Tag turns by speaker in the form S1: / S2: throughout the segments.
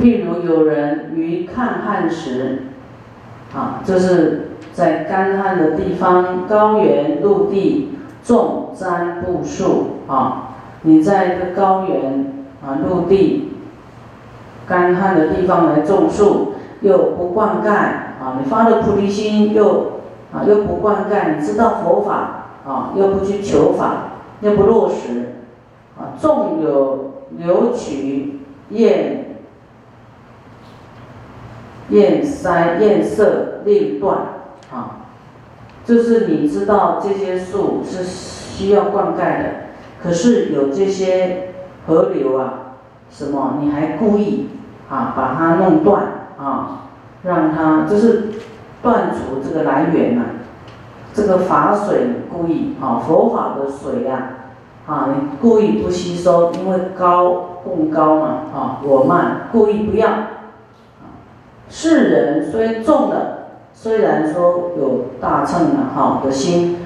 S1: 譬如有人于抗旱时，啊，就是在干旱的地方，高原、陆地种占卜树啊。你在一个高原啊、陆地干旱的地方来种树，又不灌溉啊，你发了菩提心又啊又不灌溉，你知道佛法啊，又不去求法，又不落实啊，纵有留取厌厌塞厌色令断。啊，就是你知道这些树是需要灌溉的。可是有这些河流啊，什么你还故意啊把它弄断啊，让它就是断除这个来源呐，这个法水故意啊佛法的水呀啊你故意不吸收，因为高供高嘛啊我慢故意不要，世人虽重的虽然说有大乘的哈的心，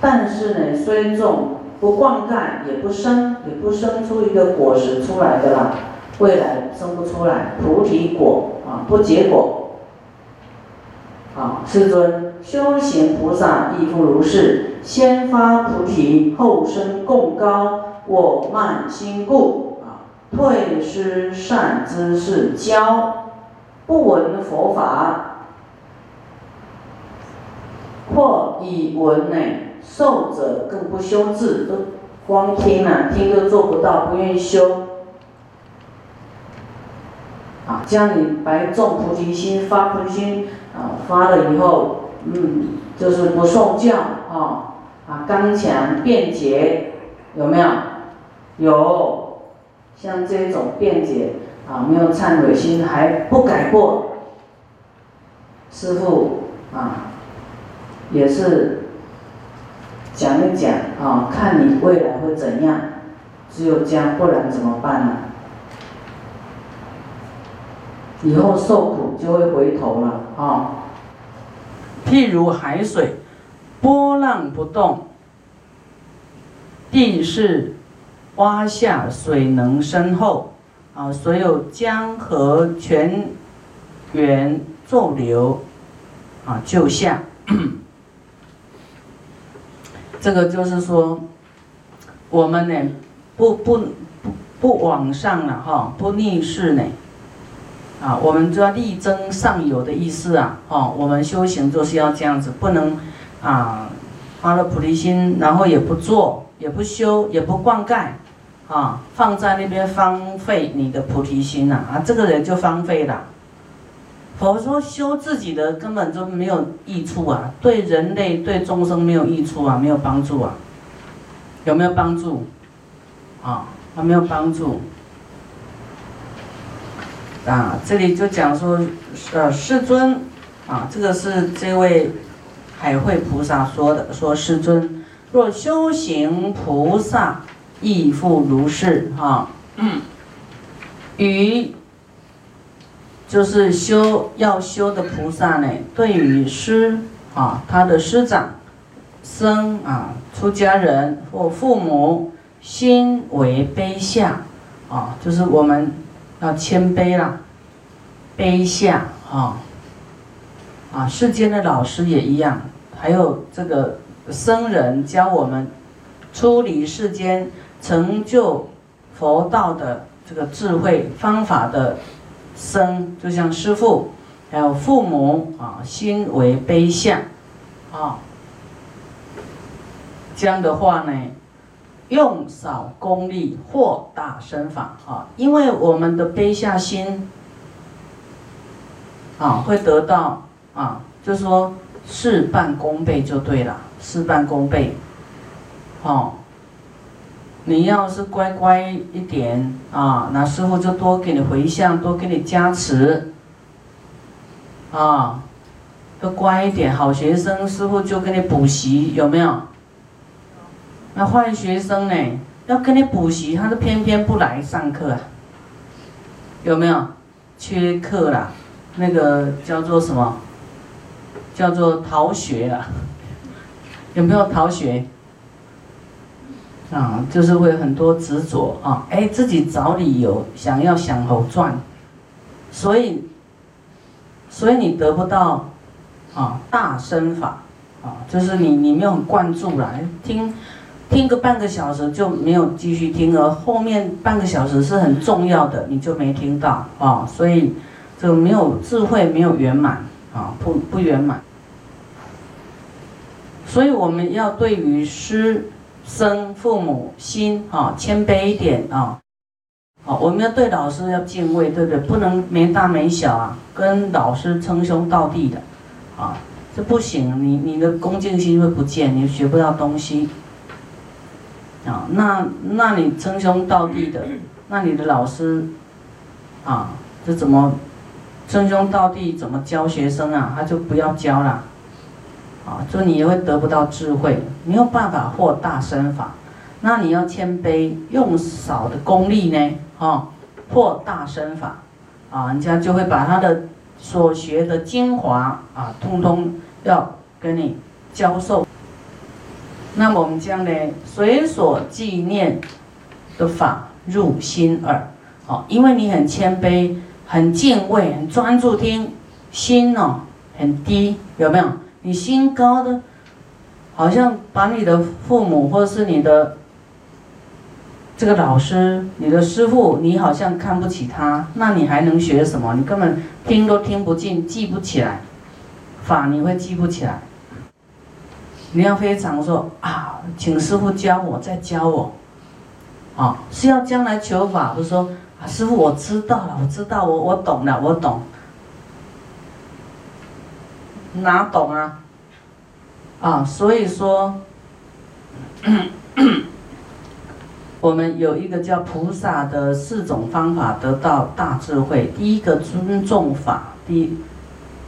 S1: 但是呢虽重。不灌溉也不生，也不生出一个果实出来的啦。未来生不出来菩提果啊，不结果。啊，世尊，修行菩萨亦复如是，先发菩提，后生供高，我慢心故啊，退失善知识，教不闻佛法，或以闻呢？受者更不修智，都光听了，听都做不到，不愿意修。啊，这样你白种菩提心，发菩提心，啊，发了以后，嗯，就是不受教，啊，啊，刚强辩捷，有没有？有，像这种辩捷，啊，没有忏悔心，还不改过，师傅，啊，也是。讲一讲啊，看你未来会怎样，只有这样，不然怎么办呢？以后受苦就会回头了啊。譬如海水，波浪不动，地势洼下，水能深厚啊。所有江河泉源纵流啊，就像。这个就是说，我们呢，不不不不往上了哈，不逆势呢，啊，我们就要力争上游的意思啊，哦，我们修行就是要这样子，不能啊发了菩提心，然后也不做，也不修，也不灌溉，啊，放在那边荒废你的菩提心呐，啊，这个人就荒废了。佛说修自己的根本就没有益处啊，对人类对众生没有益处啊，没有帮助啊，有没有帮助？啊，还没有帮助。啊，这里就讲说，呃，世尊，啊，这个是这位海会菩萨说的，说世尊，若修行菩萨亦复如是，哈，嗯，于。就是修要修的菩萨呢，对于师啊，他的师长、僧啊、出家人或父母，心为卑下啊，就是我们要谦卑啦，卑下啊，啊，世间的老师也一样，还有这个僧人教我们出离世间、成就佛道的这个智慧方法的。生就像师父，还有父母啊，心为卑下，啊，这样的话呢，用少功力获大身法啊，因为我们的悲下心，啊，会得到啊，就是说事半功倍就对了，事半功倍，哦。你要是乖乖一点啊，那师傅就多给你回向，多给你加持，啊，要乖一点，好学生，师傅就给你补习，有没有？那坏学生呢，要给你补习，他是偏偏不来上课啊，有没有？缺课啦，那个叫做什么？叫做逃学啊，有没有逃学？啊，就是会很多执着啊，哎，自己找理由想要想好赚，所以，所以你得不到啊大身法啊，就是你你没有灌注来听。听个半个小时就没有继续听，而后面半个小时是很重要的，你就没听到啊，所以这个没有智慧，没有圆满啊，不不圆满。所以我们要对于师生父母心啊谦卑一点啊，好，我们要对老师要敬畏，对不对？不能没大没小啊，跟老师称兄道弟的啊，这不行，你你的恭敬心会不见，你学不到东西。啊，那那你称兄道弟的，那你的老师，啊，这怎么称兄道弟？怎么教学生啊？他就不要教了，啊，就你也会得不到智慧，没有办法获大身法。那你要谦卑，用少的功力呢，哈，获大身法，啊，人家就会把他的所学的精华啊，通通要跟你教授。那我们将呢随所纪念的法入心耳，好，因为你很谦卑、很敬畏、很专注听，心哦很低，有没有？你心高的，好像把你的父母或者是你的这个老师、你的师傅，你好像看不起他，那你还能学什么？你根本听都听不进，记不起来，法你会记不起来。你要非常说啊，请师傅教我，再教我，啊，是要将来求法，不是说啊，师傅我知道了，我知道，我我懂了，我懂，哪懂啊？啊，所以说，我们有一个叫菩萨的四种方法得到大智慧。第一个尊重法，第一。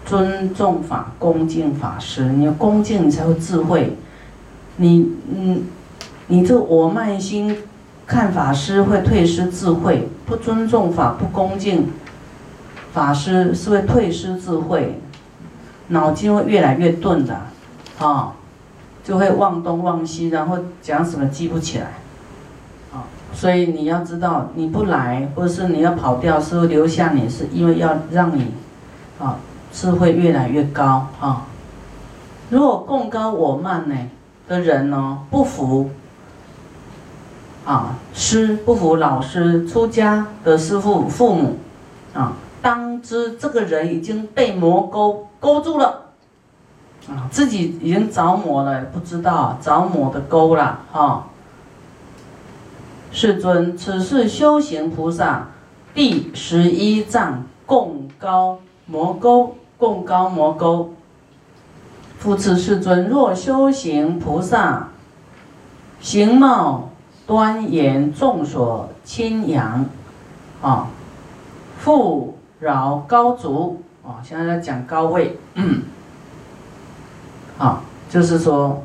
S1: 尊重法，恭敬法师。你要恭敬，你才会智慧。你，嗯，你这我慢心看法师会退失智慧。不尊重法，不恭敬法师，是会退失智慧。脑筋会越来越钝的，啊，就会忘东忘西，然后讲什么记不起来。啊，所以你要知道，你不来，或者是你要跑掉，是会留下你，是因为要让你，啊。智慧越来越高啊！如果共高我慢呢的人呢，不服啊师不服老师出家的师父父母啊，当知这个人已经被魔勾勾住了啊，自己已经着魔了，不知道着魔的勾了啊。世尊，此是修行菩萨第十一藏共高魔勾。共高魔沟，复次世尊，若修行菩萨，形貌端严，众所亲仰，啊，复饶高足，啊，现在在讲高位，啊，就是说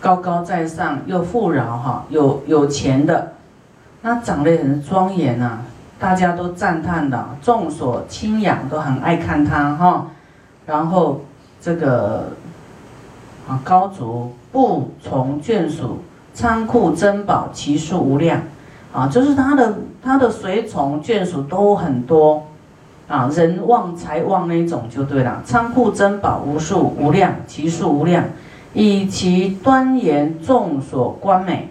S1: 高高在上，又富饶，哈，有有钱的，那长得很庄严呐。大家都赞叹的，众所亲仰，都很爱看他哈。然后这个啊，高足不从眷属，仓库珍宝其数无量啊，就是他的他的随从眷属都很多啊，人旺财旺那种就对了。仓库珍宝无数无量，其数无量，以其端严，众所观美。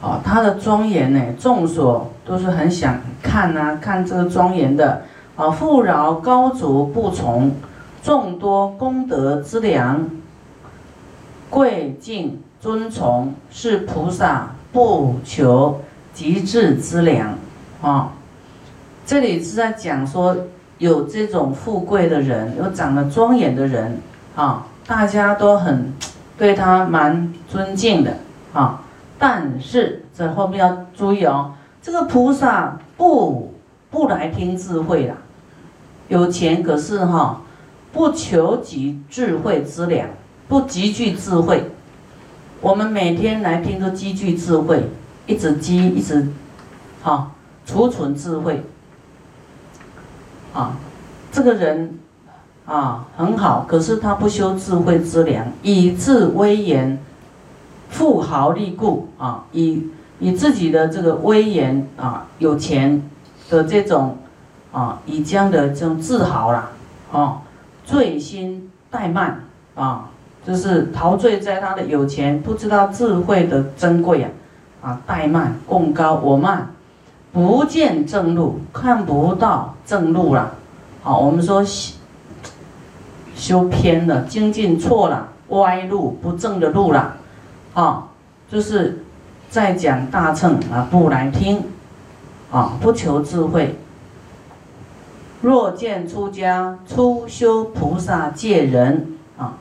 S1: 哦，他的庄严呢，众所都是很想看呐，看这个庄严的。啊，富饶高足不从，众多功德之良，贵敬尊崇，是菩萨不求极致之良。啊，这里是在讲说，有这种富贵的人，有长得庄严的人，啊，大家都很对他蛮尊敬的，啊。但是在后面要注意哦，这个菩萨不不来听智慧啦，有钱可是哈，不求集智慧之粮，不积聚智慧。我们每天来听都积聚智慧，一直积一直，哈，储存智慧。啊，这个人啊很好，可是他不修智慧之良，以自威严。富豪利故啊，以以自己的这个威严啊，有钱的这种啊，以这样的这种自豪啦，啊，醉心怠慢啊，就是陶醉在他的有钱，不知道智慧的珍贵啊，啊，怠慢，共高我慢，不见正路，看不到正路了，好，我们说修偏了，精进错了，歪路不正的路了，啊，就是在讲大乘啊，不来听，啊，不求智慧。若见出家初修菩萨戒人。啊，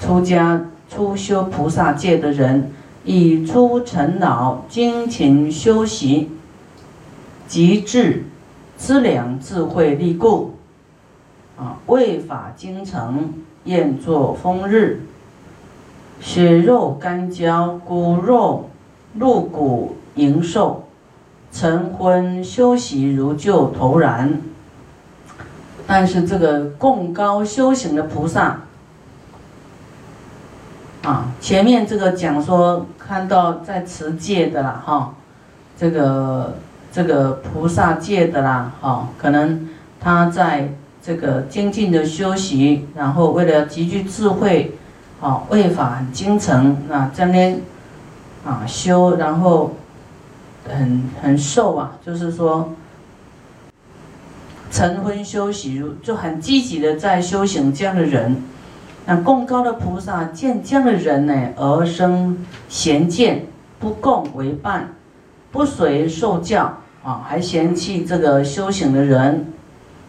S1: 出家初修菩萨戒的人，已出尘劳，精勤修习，极致资粮智慧力故，啊，为法精诚，愿作风日，血肉干焦，骨肉入骨营受，晨昏修习如旧投然。但是这个共高修行的菩萨，啊，前面这个讲说看到在持戒的啦，哈，这个这个菩萨戒的啦，哈，可能他在这个精进的修习，然后为了极具智慧，啊，为法精诚，那这边啊修，然后很很瘦啊，就是说。晨昏修习，就很积极的在修行。这样的人，那共高的菩萨见这样的人呢，而生嫌见，不共为伴，不随受教啊，还嫌弃这个修行的人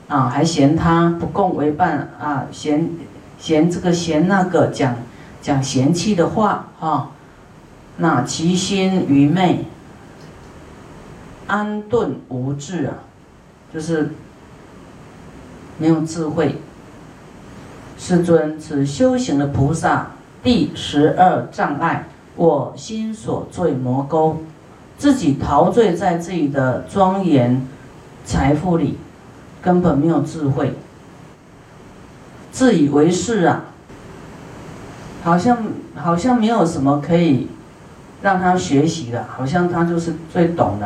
S1: 啊，还嫌他不共为伴啊，嫌嫌这个嫌那个，讲讲嫌弃的话啊，那其心愚昧，安顿无智啊，就是。没有智慧，世尊，此修行的菩萨第十二障碍，我心所罪魔沟，自己陶醉在自己的庄严财富里，根本没有智慧，自以为是啊，好像好像没有什么可以让他学习的，好像他就是最懂的，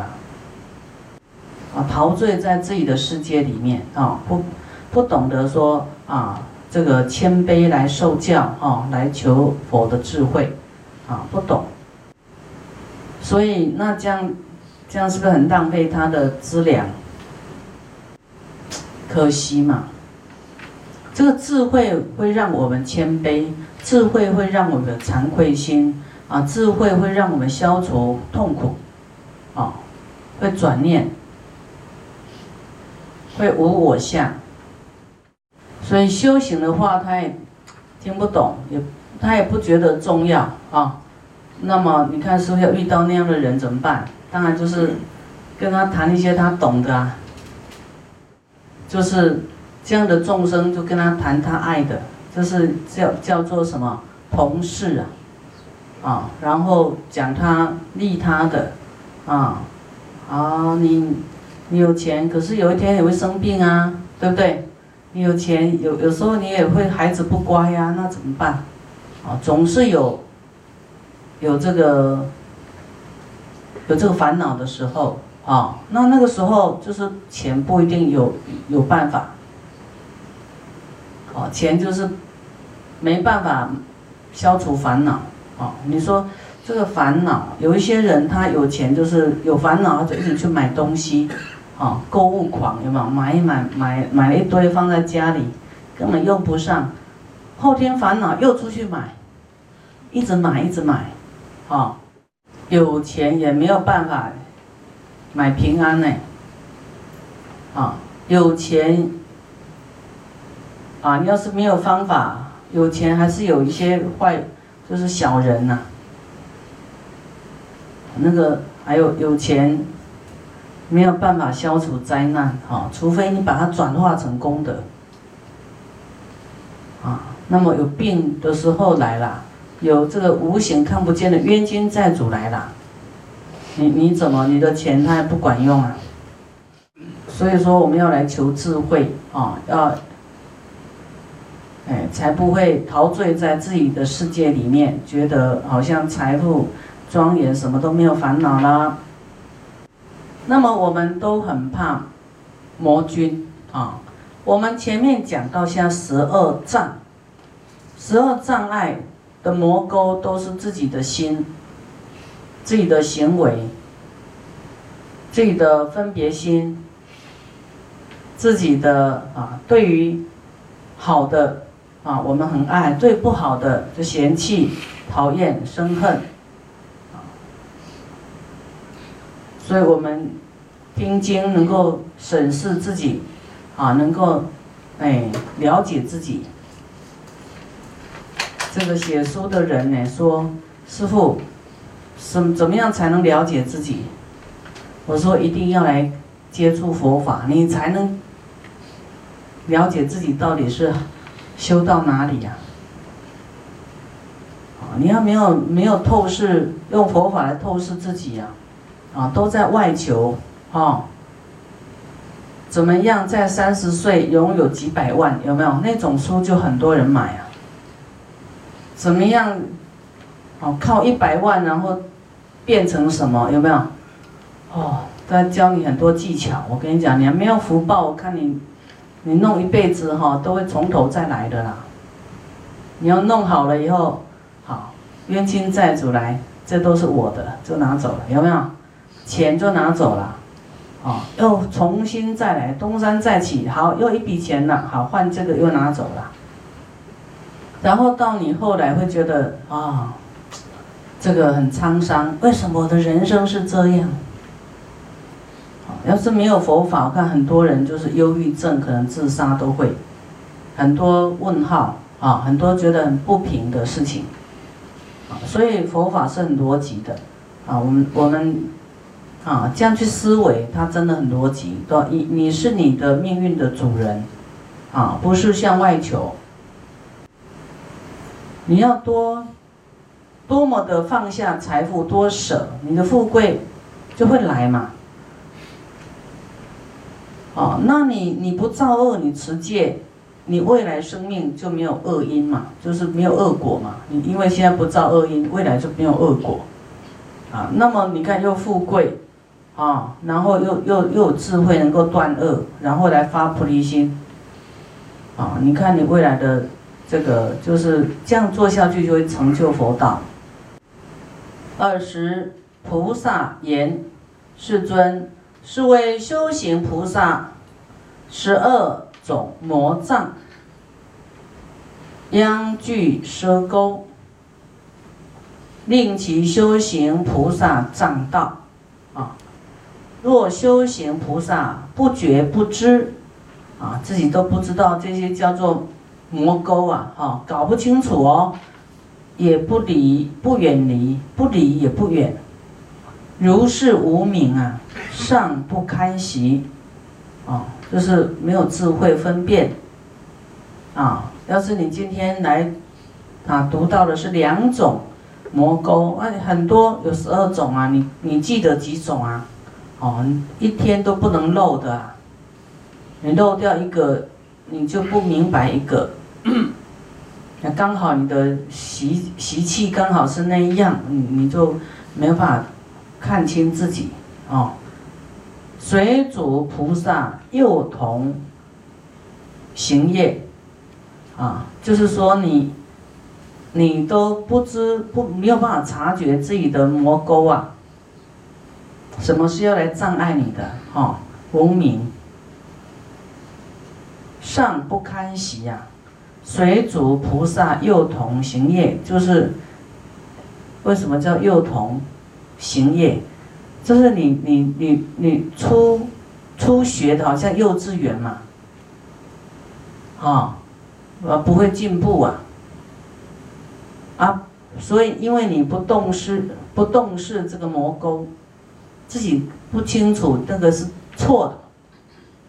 S1: 啊，陶醉在自己的世界里面啊，不。不懂得说啊，这个谦卑来受教啊，来求佛的智慧，啊，不懂。所以那这样，这样是不是很浪费他的资粮？可惜嘛。这个智慧会让我们谦卑，智慧会让我们惭愧心啊，智慧会让我们消除痛苦，啊，会转念，会无我相。所以修行的话，他也听不懂，也他也不觉得重要啊。那么你看，是不是要遇到那样的人怎么办？当然就是跟他谈一些他懂的啊。就是这样的众生，就跟他谈他爱的，这是叫叫做什么同事啊？啊，然后讲他利他的啊啊，你你有钱，可是有一天也会生病啊，对不对？你有钱，有有时候你也会孩子不乖呀，那怎么办？啊，总是有有这个有这个烦恼的时候啊，那那个时候就是钱不一定有有办法，哦，钱就是没办法消除烦恼啊。你说这个烦恼，有一些人他有钱就是有烦恼，他就一直去买东西。啊，购物狂有没有？买一买买买了一堆放在家里，根本用不上，后天烦恼又出去买，一直买一直买，啊，有钱也没有办法买平安呢，啊，有钱，啊，你要是没有方法，有钱还是有一些坏，就是小人呐，那个还有有钱。没有办法消除灾难，哈，除非你把它转化成功德，啊，那么有病的时候来了，有这个无形看不见的冤亲债主来了，你你怎么你的钱他也不管用啊？所以说我们要来求智慧啊，要，哎，才不会陶醉在自己的世界里面，觉得好像财富庄严，什么都没有烦恼啦。那么我们都很怕魔君啊。我们前面讲到现在十二障，十二障碍的魔沟都是自己的心、自己的行为、自己的分别心、自己的啊，对于好的啊，我们很爱；对不好的就嫌弃、讨厌、生恨。所以我们听经能够审视自己。啊，能够，哎，了解自己。这个写书的人呢说：“师傅，怎怎么样才能了解自己？”我说：“一定要来接触佛法，你才能了解自己到底是修到哪里呀？啊，你要没有没有透视，用佛法来透视自己呀？啊，啊都在外求，啊。”怎么样，在三十岁拥有几百万？有没有那种书就很多人买啊？怎么样？哦，靠一百万然后变成什么？有没有？哦，在教你很多技巧。我跟你讲，你还没有福报，我看你，你弄一辈子哈，都会从头再来的啦。你要弄好了以后，好冤亲债主来，这都是我的，就拿走了，有没有？钱就拿走了。哦，又重新再来，东山再起，好，又一笔钱了，好，换这个又拿走了。然后到你后来会觉得啊，这个很沧桑，为什么我的人生是这样？要是没有佛法，我看很多人就是忧郁症，可能自杀都会，很多问号啊，很多觉得很不平的事情。啊，所以佛法是很逻辑的，啊，我们我们。啊，这样去思维，它真的很逻辑。对，你你是你的命运的主人，啊，不是向外求。你要多，多么的放下财富，多舍，你的富贵就会来嘛。哦，那你你不造恶，你持戒，你未来生命就没有恶因嘛，就是没有恶果嘛。你因为现在不造恶因，未来就没有恶果。啊，那么你看又富贵。啊，然后又又又有智慧，能够断恶，然后来发菩提心。啊，你看你未来的这个就是这样做下去，就会成就佛道。二十菩萨言：世尊，是为修行菩萨十二种魔障，殃具奢钩，令其修行菩萨障道。啊。若修行菩萨不觉不知，啊，自己都不知道这些叫做魔沟啊，哈，搞不清楚哦，也不离不远离，不离也不远，如是无明啊，尚不堪习，啊，就是没有智慧分辨，啊，要是你今天来，啊，读到的是两种魔沟，啊，很多有十二种啊，你你记得几种啊？哦，一天都不能漏的，你漏掉一个，你就不明白一个。那刚好你的习习气刚好是那样，你你就没办法看清自己哦。水主菩萨幼童行业，啊，就是说你你都不知不没有办法察觉自己的魔沟啊。什么是要来障碍你的？哈，无名，上不堪习呀。水主菩萨幼童行业，就是为什么叫幼童行业？就是你你你你初初学的，好像幼稚园嘛，啊，呃，不会进步啊，啊，所以因为你不动视不动视这个魔沟。自己不清楚那个是错的，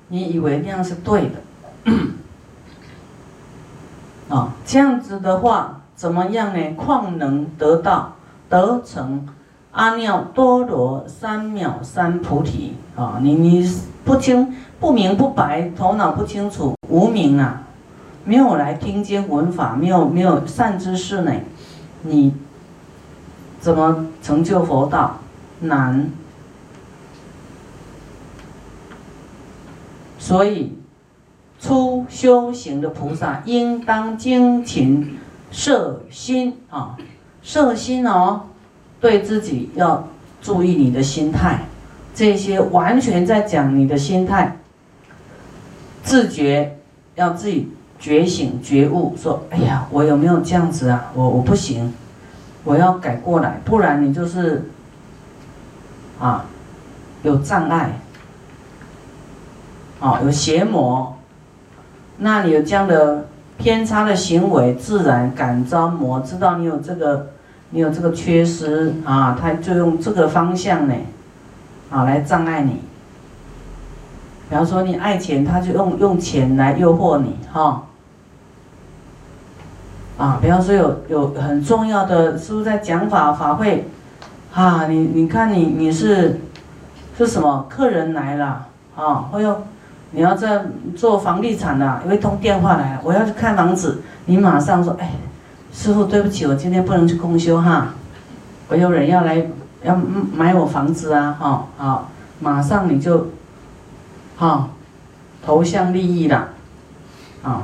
S1: 你以为那样是对的，啊，这样子的话怎么样呢？况能得到得成阿耨多罗三藐三菩提啊？你你不清不明不白，头脑不清楚，无明啊，没有来听经闻法，没有没有善知识呢，你怎么成就佛道？难。所以初修行的菩萨应当精勤摄心啊，摄心哦，对自己要注意你的心态，这些完全在讲你的心态，自觉要自己觉醒觉悟，说哎呀，我有没有这样子啊？我我不行，我要改过来，不然你就是啊有障碍。啊，有邪魔，那你有这样的偏差的行为，自然感召魔知道你有这个，你有这个缺失啊，他就用这个方向呢，啊来障碍你。比方说你爱钱，他就用用钱来诱惑你，哈。啊，比方说有有很重要的，是不是在讲法法会？啊，你你看你你是是什么？客人来了，啊，会有。你要在做房地产的，有一通电话来，我要去看房子，你马上说，哎，师傅，对不起，我今天不能去公休哈，我有人要来要买我房子啊，哈，好，马上你就，哈，投向利益了，啊，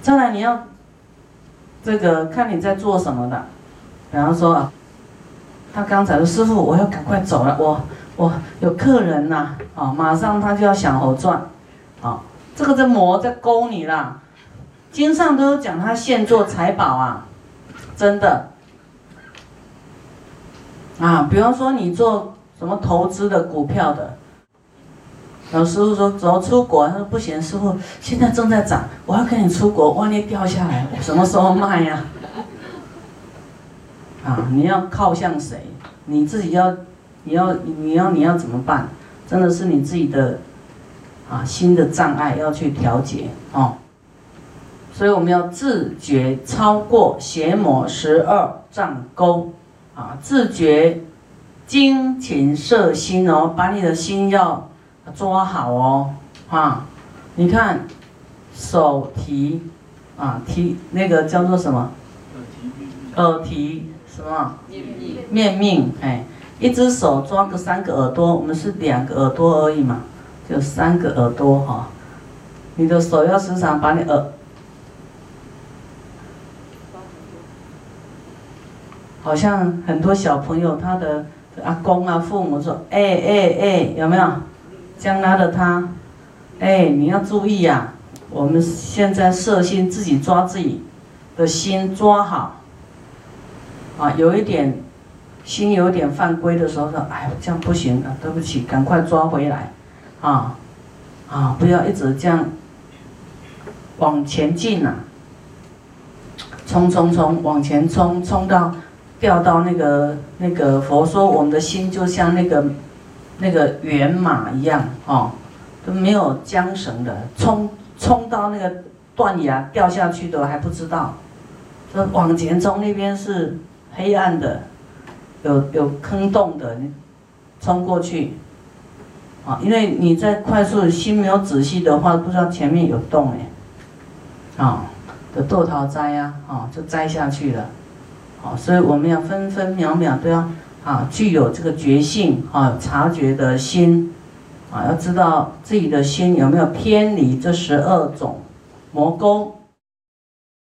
S1: 再来你要，这个看你在做什么的，比方说，他刚才说师傅，我要赶快走了，我我有客人呐，啊，马上他就要想好赚。啊，这个在魔在勾你啦，经上都有讲他现做财宝啊，真的。啊，比方说你做什么投资的股票的，老师傅说走出国，他说不行，师傅现在正在涨，我要跟你出国，万一掉下来，我什么时候卖呀？啊，你要靠向谁？你自己要，你要，你要，你要怎么办？真的是你自己的。啊，新的障碍要去调节哦，所以我们要自觉超过邪魔十二障沟，啊，自觉精勤摄心哦，把你的心要抓好哦，啊，你看手提啊提那个叫做什么？耳提什么？面命面命哎，一只手抓个三个耳朵，我们是两个耳朵而已嘛。有三个耳朵哈，你的手要时常把你耳，好像很多小朋友他的阿公啊父母说，哎哎哎，有没有？将拉着他，哎，你要注意呀！我们现在摄心，自己抓自己的心抓好，啊，有一点心有点犯规的时候说，哎，这样不行啊，对不起，赶快抓回来。啊，啊！不要一直这样往前进呐，冲冲冲，往前冲，冲到掉到那个那个佛说，我们的心就像那个那个圆马一样，哦，都没有缰绳的，冲冲到那个断崖掉下去的还不知道，这往前冲那边是黑暗的，有有坑洞的，冲过去。啊，因为你在快速心没有仔细的话，不知道前面有洞哎，啊的豆桃摘呀，啊就摘下去了，好，所以我们要分分秒秒都要啊具有这个觉性啊察觉的心，啊要知道自己的心有没有偏离这十二种魔功。